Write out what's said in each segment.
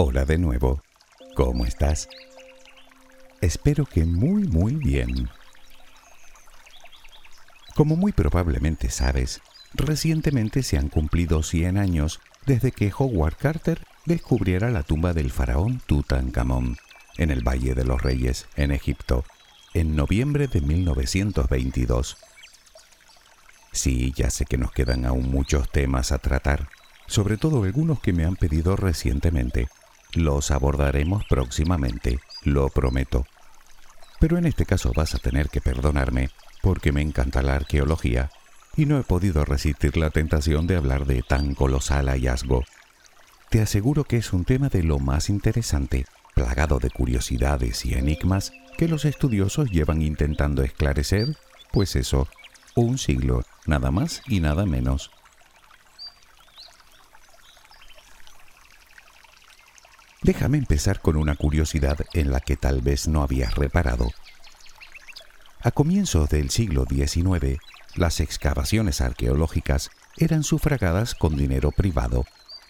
Hola de nuevo. ¿Cómo estás? Espero que muy muy bien. Como muy probablemente sabes, recientemente se han cumplido 100 años desde que Howard Carter descubriera la tumba del faraón Tutankamón en el Valle de los Reyes, en Egipto, en noviembre de 1922. Sí, ya sé que nos quedan aún muchos temas a tratar, sobre todo algunos que me han pedido recientemente. Los abordaremos próximamente, lo prometo. Pero en este caso vas a tener que perdonarme porque me encanta la arqueología y no he podido resistir la tentación de hablar de tan colosal hallazgo. Te aseguro que es un tema de lo más interesante, plagado de curiosidades y enigmas que los estudiosos llevan intentando esclarecer, pues eso, un siglo, nada más y nada menos. Déjame empezar con una curiosidad en la que tal vez no habías reparado. A comienzos del siglo XIX, las excavaciones arqueológicas eran sufragadas con dinero privado,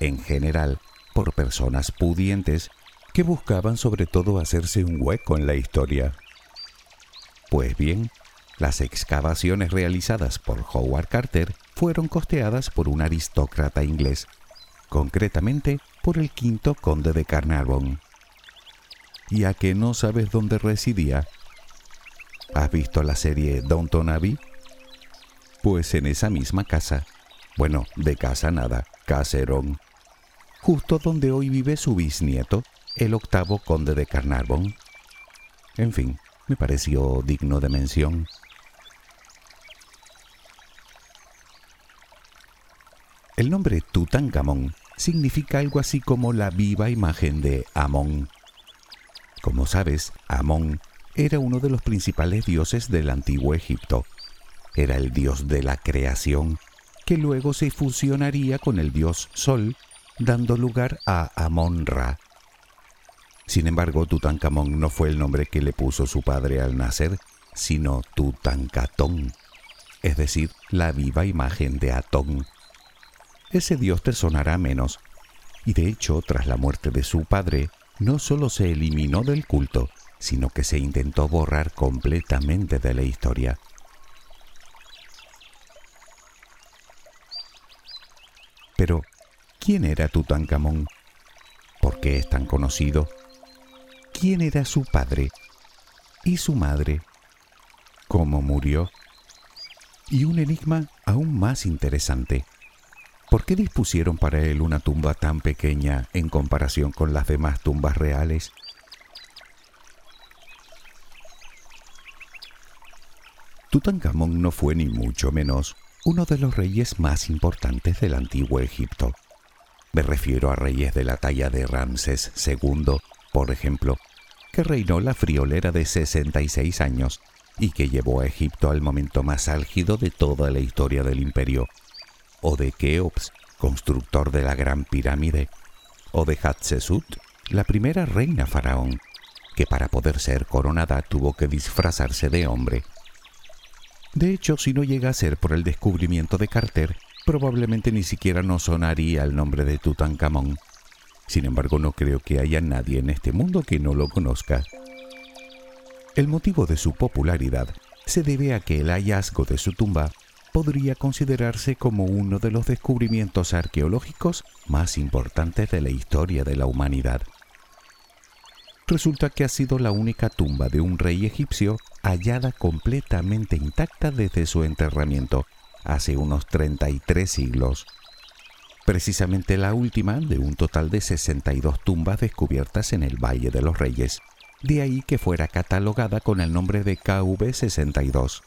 en general por personas pudientes que buscaban sobre todo hacerse un hueco en la historia. Pues bien, las excavaciones realizadas por Howard Carter fueron costeadas por un aristócrata inglés, concretamente por el quinto conde de Carnarvon. ¿Y a que no sabes dónde residía? ¿Has visto la serie Downton Abbey? Pues en esa misma casa. Bueno, de casa nada, caserón. Justo donde hoy vive su bisnieto, el octavo conde de Carnarvon. En fin, me pareció digno de mención. El nombre Tutankamón significa algo así como la viva imagen de Amón. Como sabes, Amón era uno de los principales dioses del antiguo Egipto. Era el dios de la creación, que luego se fusionaría con el dios Sol, dando lugar a Amón-Ra. Sin embargo, Tutankamón no fue el nombre que le puso su padre al nacer, sino Tutankatón, es decir, la viva imagen de Atón, ese dios te sonará menos. Y de hecho, tras la muerte de su padre, no solo se eliminó del culto, sino que se intentó borrar completamente de la historia. Pero, ¿quién era Tutankamón? ¿Por qué es tan conocido? ¿Quién era su padre? ¿Y su madre? ¿Cómo murió? Y un enigma aún más interesante. ¿Por qué dispusieron para él una tumba tan pequeña en comparación con las demás tumbas reales? Tutankamón no fue ni mucho menos uno de los reyes más importantes del antiguo Egipto. Me refiero a reyes de la talla de Ramsés II, por ejemplo, que reinó la friolera de 66 años y que llevó a Egipto al momento más álgido de toda la historia del imperio, o de Keops, constructor de la Gran Pirámide, o de Hatshepsut, la primera reina faraón, que para poder ser coronada tuvo que disfrazarse de hombre. De hecho, si no llega a ser por el descubrimiento de Carter, probablemente ni siquiera nos sonaría el nombre de Tutankamón. Sin embargo, no creo que haya nadie en este mundo que no lo conozca. El motivo de su popularidad se debe a que el hallazgo de su tumba podría considerarse como uno de los descubrimientos arqueológicos más importantes de la historia de la humanidad. Resulta que ha sido la única tumba de un rey egipcio hallada completamente intacta desde su enterramiento, hace unos 33 siglos. Precisamente la última de un total de 62 tumbas descubiertas en el Valle de los Reyes, de ahí que fuera catalogada con el nombre de KV62.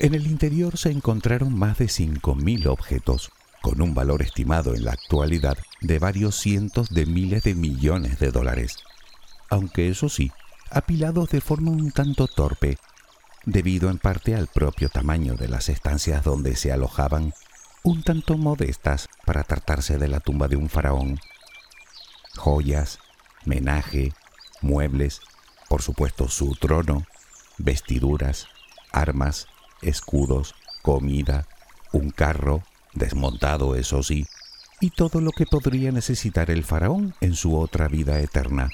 En el interior se encontraron más de 5.000 objetos, con un valor estimado en la actualidad de varios cientos de miles de millones de dólares, aunque eso sí, apilados de forma un tanto torpe, debido en parte al propio tamaño de las estancias donde se alojaban, un tanto modestas para tratarse de la tumba de un faraón. Joyas, menaje, muebles, por supuesto su trono, vestiduras, armas, escudos, comida, un carro, desmontado eso sí, y todo lo que podría necesitar el faraón en su otra vida eterna.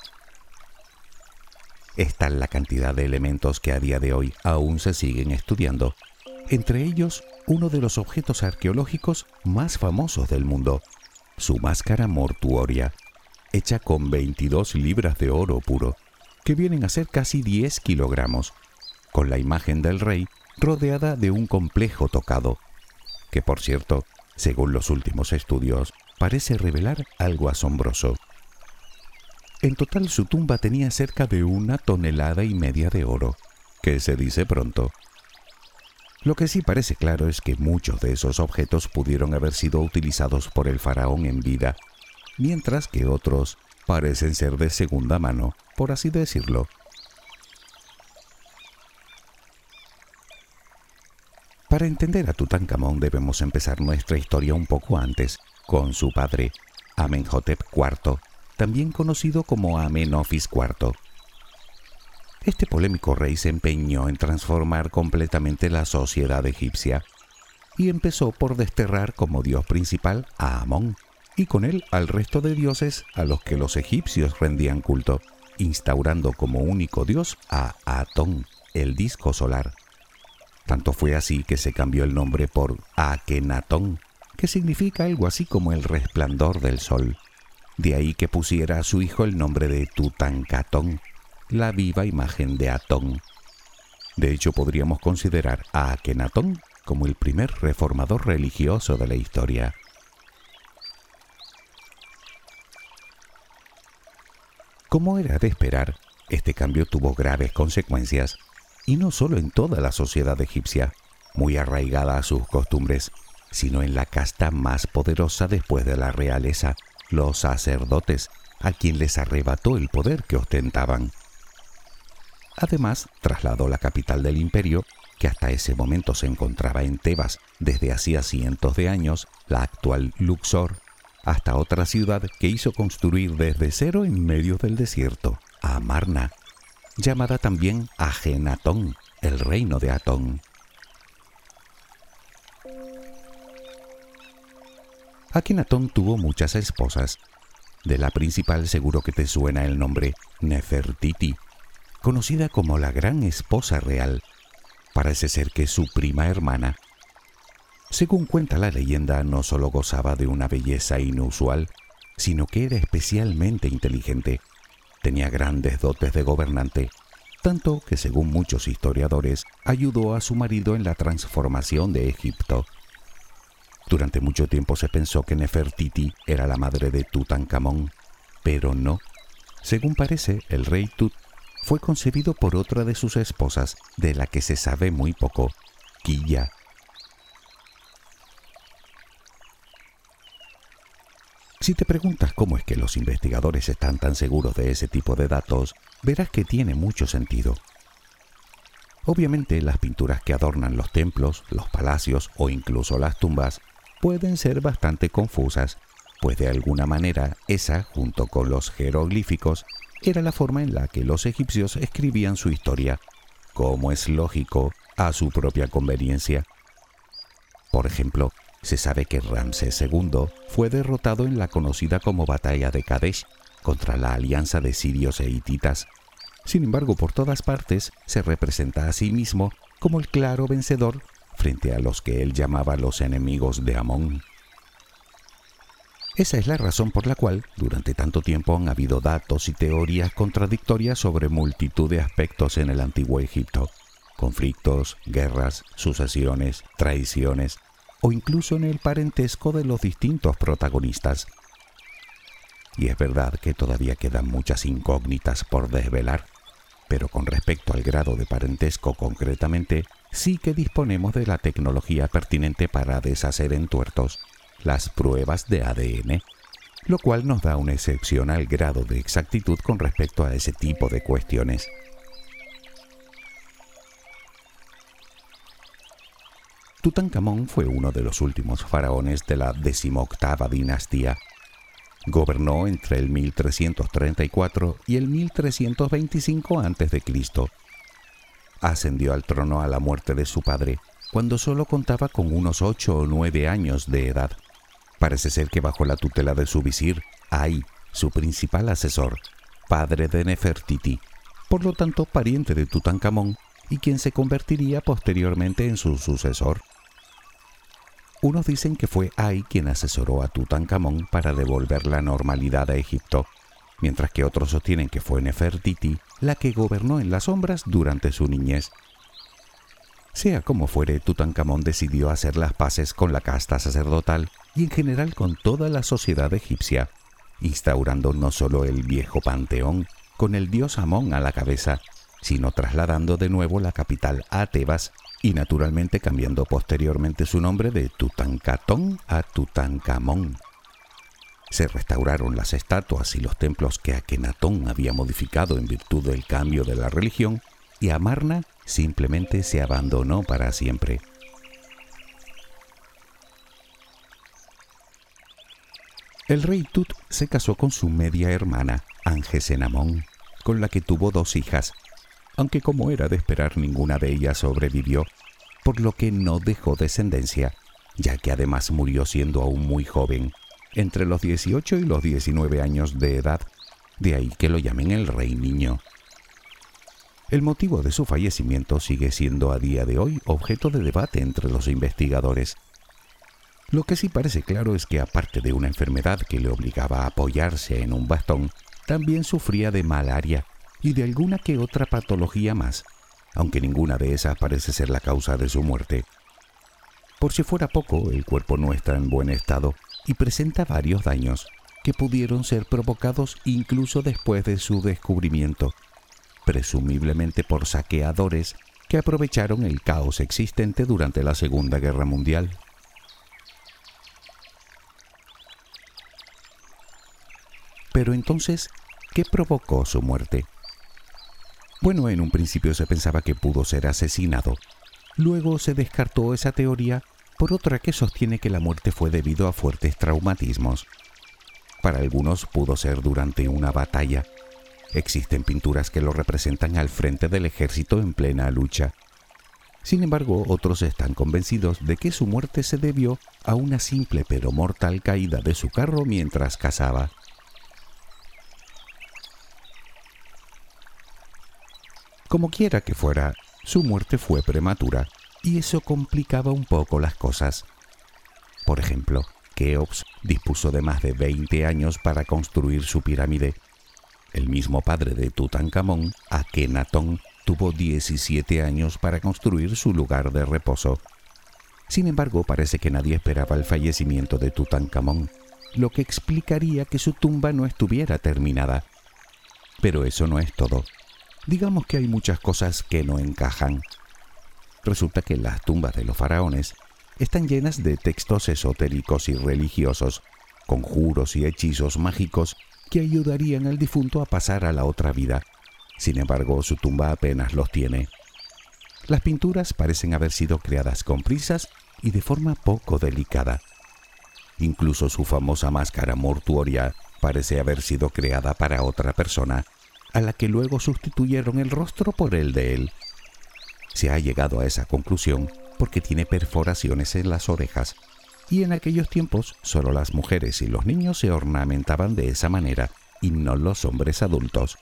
Esta es la cantidad de elementos que a día de hoy aún se siguen estudiando, entre ellos uno de los objetos arqueológicos más famosos del mundo, su máscara mortuoria, hecha con 22 libras de oro puro, que vienen a ser casi 10 kilogramos, con la imagen del rey rodeada de un complejo tocado, que por cierto, según los últimos estudios, parece revelar algo asombroso. En total su tumba tenía cerca de una tonelada y media de oro, que se dice pronto. Lo que sí parece claro es que muchos de esos objetos pudieron haber sido utilizados por el faraón en vida, mientras que otros parecen ser de segunda mano, por así decirlo. Para entender a Tutankamón debemos empezar nuestra historia un poco antes, con su padre, Amenhotep IV, también conocido como Amenofis IV. Este polémico rey se empeñó en transformar completamente la sociedad egipcia y empezó por desterrar como dios principal a Amón y con él al resto de dioses a los que los egipcios rendían culto, instaurando como único dios a Atón, el disco solar. Tanto fue así que se cambió el nombre por Akenatón, que significa algo así como el resplandor del sol. De ahí que pusiera a su hijo el nombre de Tutankatón, la viva imagen de Atón. De hecho, podríamos considerar a Akenatón como el primer reformador religioso de la historia. Como era de esperar, este cambio tuvo graves consecuencias y no solo en toda la sociedad egipcia, muy arraigada a sus costumbres, sino en la casta más poderosa después de la realeza, los sacerdotes, a quien les arrebató el poder que ostentaban. Además, trasladó la capital del imperio, que hasta ese momento se encontraba en Tebas desde hacía cientos de años, la actual Luxor, hasta otra ciudad que hizo construir desde cero en medio del desierto, Amarna, llamada también Agenatón, el reino de Atón. Akenatón tuvo muchas esposas. De la principal seguro que te suena el nombre Nefertiti, conocida como la gran esposa real. Parece ser que su prima hermana. Según cuenta la leyenda, no solo gozaba de una belleza inusual, sino que era especialmente inteligente Tenía grandes dotes de gobernante, tanto que según muchos historiadores ayudó a su marido en la transformación de Egipto. Durante mucho tiempo se pensó que Nefertiti era la madre de Tutankamón, pero no. Según parece, el rey Tut fue concebido por otra de sus esposas, de la que se sabe muy poco, Quilla. Si te preguntas cómo es que los investigadores están tan seguros de ese tipo de datos, verás que tiene mucho sentido. Obviamente las pinturas que adornan los templos, los palacios o incluso las tumbas pueden ser bastante confusas, pues de alguna manera esa, junto con los jeroglíficos, era la forma en la que los egipcios escribían su historia, como es lógico, a su propia conveniencia. Por ejemplo, se sabe que Ramsés II fue derrotado en la conocida como Batalla de Kadesh contra la alianza de sirios e hititas, Sin embargo, por todas partes se representa a sí mismo como el claro vencedor frente a los que él llamaba los enemigos de Amón. Esa es la razón por la cual durante tanto tiempo han habido datos y teorías contradictorias sobre multitud de aspectos en el antiguo Egipto. Conflictos, guerras, sucesiones, traiciones o incluso en el parentesco de los distintos protagonistas. Y es verdad que todavía quedan muchas incógnitas por desvelar, pero con respecto al grado de parentesco concretamente, sí que disponemos de la tecnología pertinente para deshacer en tuertos las pruebas de ADN, lo cual nos da un excepcional grado de exactitud con respecto a ese tipo de cuestiones. Tutankamón fue uno de los últimos faraones de la decimoctava dinastía. Gobernó entre el 1334 y el 1325 a.C. Ascendió al trono a la muerte de su padre, cuando solo contaba con unos ocho o nueve años de edad. Parece ser que bajo la tutela de su visir, Ay, su principal asesor, padre de Nefertiti, por lo tanto pariente de Tutankamón, y quien se convertiría posteriormente en su sucesor. Unos dicen que fue Ay quien asesoró a Tutankamón para devolver la normalidad a Egipto, mientras que otros sostienen que fue Nefertiti la que gobernó en las sombras durante su niñez. Sea como fuere, Tutankamón decidió hacer las paces con la casta sacerdotal y en general con toda la sociedad egipcia, instaurando no solo el viejo panteón con el dios Amón a la cabeza, sino trasladando de nuevo la capital a Tebas y naturalmente cambiando posteriormente su nombre de Tutankatón a Tutankamón. Se restauraron las estatuas y los templos que Akenatón había modificado en virtud del cambio de la religión y Amarna simplemente se abandonó para siempre. El rey Tut se casó con su media hermana, Angesenamón, con la que tuvo dos hijas, aunque como era de esperar ninguna de ellas sobrevivió, por lo que no dejó descendencia, ya que además murió siendo aún muy joven, entre los 18 y los 19 años de edad, de ahí que lo llamen el rey niño. El motivo de su fallecimiento sigue siendo a día de hoy objeto de debate entre los investigadores, lo que sí parece claro es que aparte de una enfermedad que le obligaba a apoyarse en un bastón, también sufría de malaria y de alguna que otra patología más, aunque ninguna de esas parece ser la causa de su muerte. Por si fuera poco, el cuerpo no está en buen estado y presenta varios daños que pudieron ser provocados incluso después de su descubrimiento, presumiblemente por saqueadores que aprovecharon el caos existente durante la Segunda Guerra Mundial. Pero entonces, ¿qué provocó su muerte? Bueno, en un principio se pensaba que pudo ser asesinado. Luego se descartó esa teoría por otra que sostiene que la muerte fue debido a fuertes traumatismos. Para algunos pudo ser durante una batalla. Existen pinturas que lo representan al frente del ejército en plena lucha. Sin embargo, otros están convencidos de que su muerte se debió a una simple pero mortal caída de su carro mientras cazaba. Como quiera que fuera, su muerte fue prematura y eso complicaba un poco las cosas. Por ejemplo, Keops dispuso de más de 20 años para construir su pirámide. El mismo padre de Tutankamón, Akenatón, tuvo 17 años para construir su lugar de reposo. Sin embargo, parece que nadie esperaba el fallecimiento de Tutankamón, lo que explicaría que su tumba no estuviera terminada. Pero eso no es todo digamos que hay muchas cosas que no encajan. Resulta que las tumbas de los faraones están llenas de textos esotéricos y religiosos, conjuros y hechizos mágicos que ayudarían al difunto a pasar a la otra vida. Sin embargo, su tumba apenas los tiene. Las pinturas parecen haber sido creadas con prisas y de forma poco delicada. Incluso su famosa máscara mortuoria parece haber sido creada para otra persona a la que luego sustituyeron el rostro por el de él. Se ha llegado a esa conclusión porque tiene perforaciones en las orejas, y en aquellos tiempos solo las mujeres y los niños se ornamentaban de esa manera y no los hombres adultos.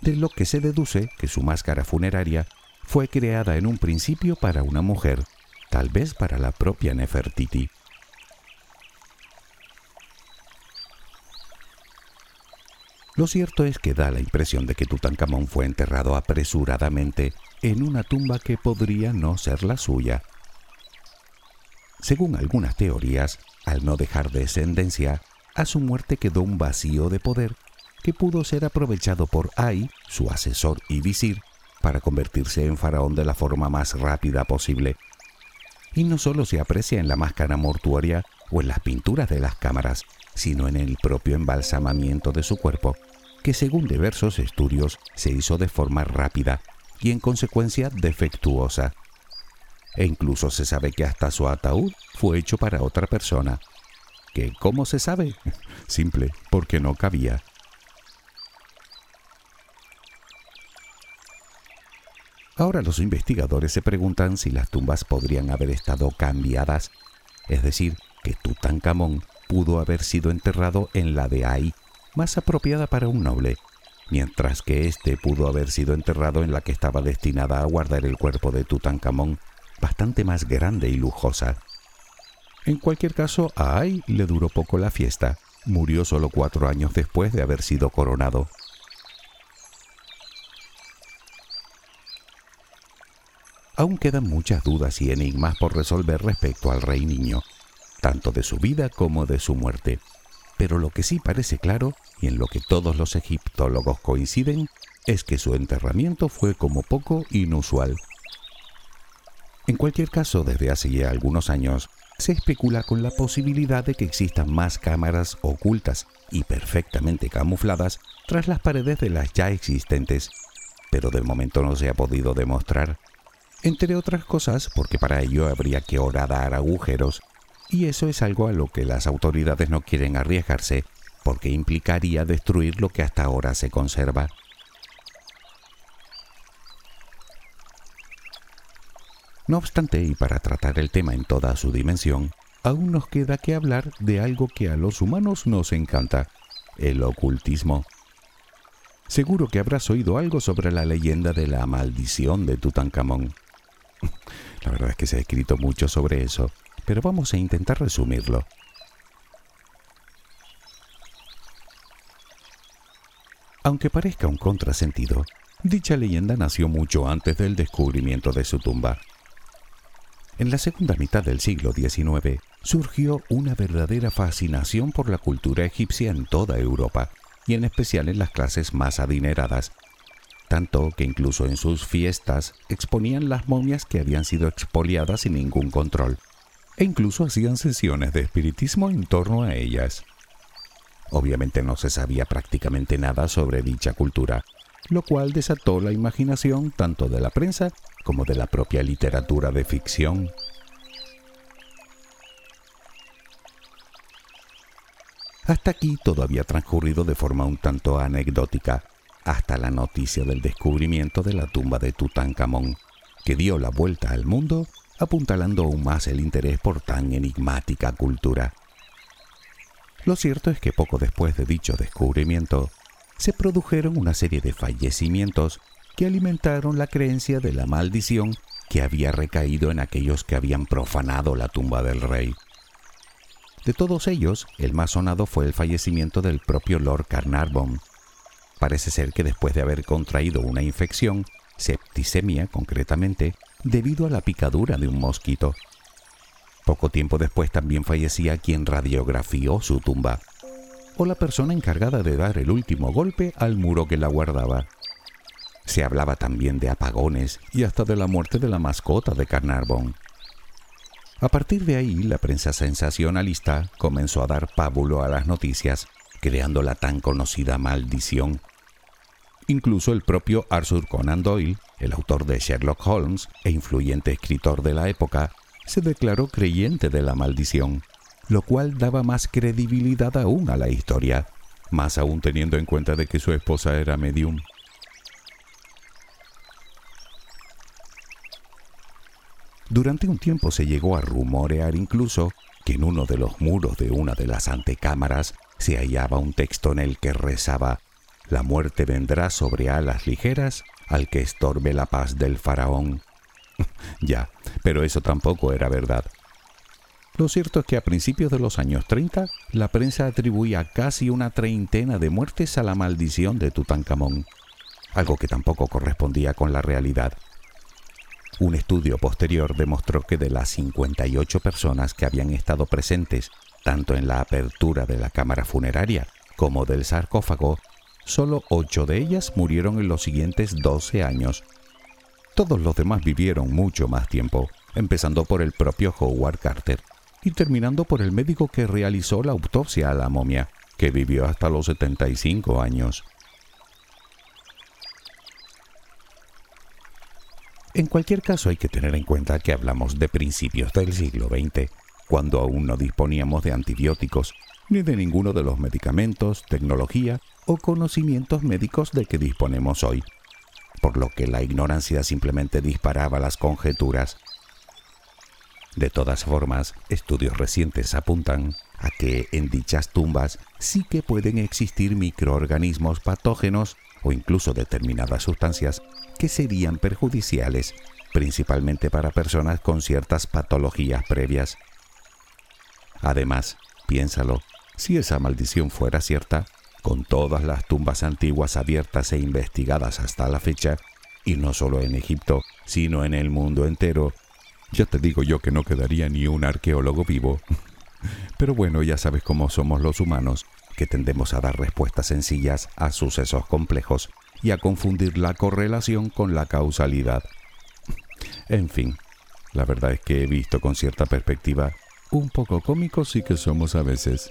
de lo que se deduce que su máscara funeraria fue creada en un principio para una mujer, tal vez para la propia Nefertiti. Lo cierto es que da la impresión de que Tutankamón fue enterrado apresuradamente en una tumba que podría no ser la suya. Según algunas teorías, al no dejar descendencia, a su muerte quedó un vacío de poder que pudo ser aprovechado por Ai, su asesor y visir, para convertirse en faraón de la forma más rápida posible. Y no solo se aprecia en la máscara mortuoria o en las pinturas de las cámaras, sino en el propio embalsamamiento de su cuerpo, que según diversos estudios se hizo de forma rápida y en consecuencia defectuosa. E incluso se sabe que hasta su ataúd fue hecho para otra persona. ¿Que cómo se sabe? Simple, porque no cabía. Ahora los investigadores se preguntan si las tumbas podrían haber estado cambiadas, es decir, que Tutankamón pudo haber sido enterrado en la de Ai, más apropiada para un noble, mientras que éste pudo haber sido enterrado en la que estaba destinada a guardar el cuerpo de Tutankamón, bastante más grande y lujosa. En cualquier caso, a Ai le duró poco la fiesta, murió solo cuatro años después de haber sido coronado. Aún quedan muchas dudas y enigmas por resolver respecto al rey niño, tanto de su vida como de su muerte. Pero lo que sí parece claro, y en lo que todos los egiptólogos coinciden, es que su enterramiento fue como poco inusual. En cualquier caso, desde hace ya algunos años, se especula con la posibilidad de que existan más cámaras ocultas y perfectamente camufladas tras las paredes de las ya existentes, pero de momento no se ha podido demostrar. Entre otras cosas porque para ello habría que horadar agujeros, y eso es algo a lo que las autoridades no quieren arriesgarse, porque implicaría destruir lo que hasta ahora se conserva. No obstante, y para tratar el tema en toda su dimensión, aún nos queda que hablar de algo que a los humanos nos encanta, el ocultismo. Seguro que habrás oído algo sobre la leyenda de la maldición de Tutankamón. La verdad es que se ha escrito mucho sobre eso, pero vamos a intentar resumirlo. Aunque parezca un contrasentido, dicha leyenda nació mucho antes del descubrimiento de su tumba. En la segunda mitad del siglo XIX surgió una verdadera fascinación por la cultura egipcia en toda Europa, y en especial en las clases más adineradas, tanto que incluso en sus fiestas exponían las momias que habían sido expoliadas sin ningún control, e incluso hacían sesiones de espiritismo en torno a ellas. Obviamente no se sabía prácticamente nada sobre dicha cultura, lo cual desató la imaginación tanto de la prensa como de la propia literatura de ficción. Hasta aquí todo había transcurrido de forma un tanto anecdótica, hasta la noticia del descubrimiento de la tumba de Tutankamón, que dio la vuelta al mundo, apuntalando aún más el interés por tan enigmática cultura. Lo cierto es que poco después de dicho descubrimiento, se produjeron una serie de fallecimientos que alimentaron la creencia de la maldición que había recaído en aquellos que habían profanado la tumba del rey. De todos ellos, el más sonado fue el fallecimiento del propio Lord Carnarvon, Parece ser que después de haber contraído una infección, septicemia concretamente, debido a la picadura de un mosquito. Poco tiempo después también fallecía quien radiografió su tumba, o la persona encargada de dar el último golpe al muro que la guardaba. Se hablaba también de apagones y hasta de la muerte de la mascota de Carnarvon. A partir de ahí, la prensa sensacionalista comenzó a dar pábulo a las noticias, creando la tan conocida maldición Incluso el propio Arthur Conan Doyle, el autor de Sherlock Holmes e influyente escritor de la época, se declaró creyente de la maldición, lo cual daba más credibilidad aún a la historia, más aún teniendo en cuenta de que su esposa era medium. Durante un tiempo se llegó a rumorear incluso que en uno de los muros de una de las antecámaras se hallaba un texto en el que rezaba la muerte vendrá sobre alas ligeras al que estorbe la paz del faraón. ya, pero eso tampoco era verdad. Lo cierto es que a principios de los años 30, la prensa atribuía casi una treintena de muertes a la maldición de Tutankamón, algo que tampoco correspondía con la realidad. Un estudio posterior demostró que de las 58 personas que habían estado presentes tanto en la apertura de la cámara funeraria como del sarcófago, solo ocho de ellas murieron en los siguientes 12 años. Todos los demás vivieron mucho más tiempo, empezando por el propio Howard Carter y terminando por el médico que realizó la autopsia a la momia, que vivió hasta los 75 años. En cualquier caso hay que tener en cuenta que hablamos de principios del siglo XX, cuando aún no disponíamos de antibióticos, ni de ninguno de los medicamentos, tecnología o conocimientos médicos de que disponemos hoy, por lo que la ignorancia simplemente disparaba las conjeturas. De todas formas, estudios recientes apuntan a que en dichas tumbas sí que pueden existir microorganismos patógenos o incluso determinadas sustancias que serían perjudiciales, principalmente para personas con ciertas patologías previas. Además, piénsalo, si esa maldición fuera cierta, con todas las tumbas antiguas abiertas e investigadas hasta la fecha, y no solo en Egipto, sino en el mundo entero, ya te digo yo que no quedaría ni un arqueólogo vivo. Pero bueno, ya sabes cómo somos los humanos, que tendemos a dar respuestas sencillas a sucesos complejos y a confundir la correlación con la causalidad. En fin, la verdad es que he visto con cierta perspectiva un poco cómicos sí que somos a veces.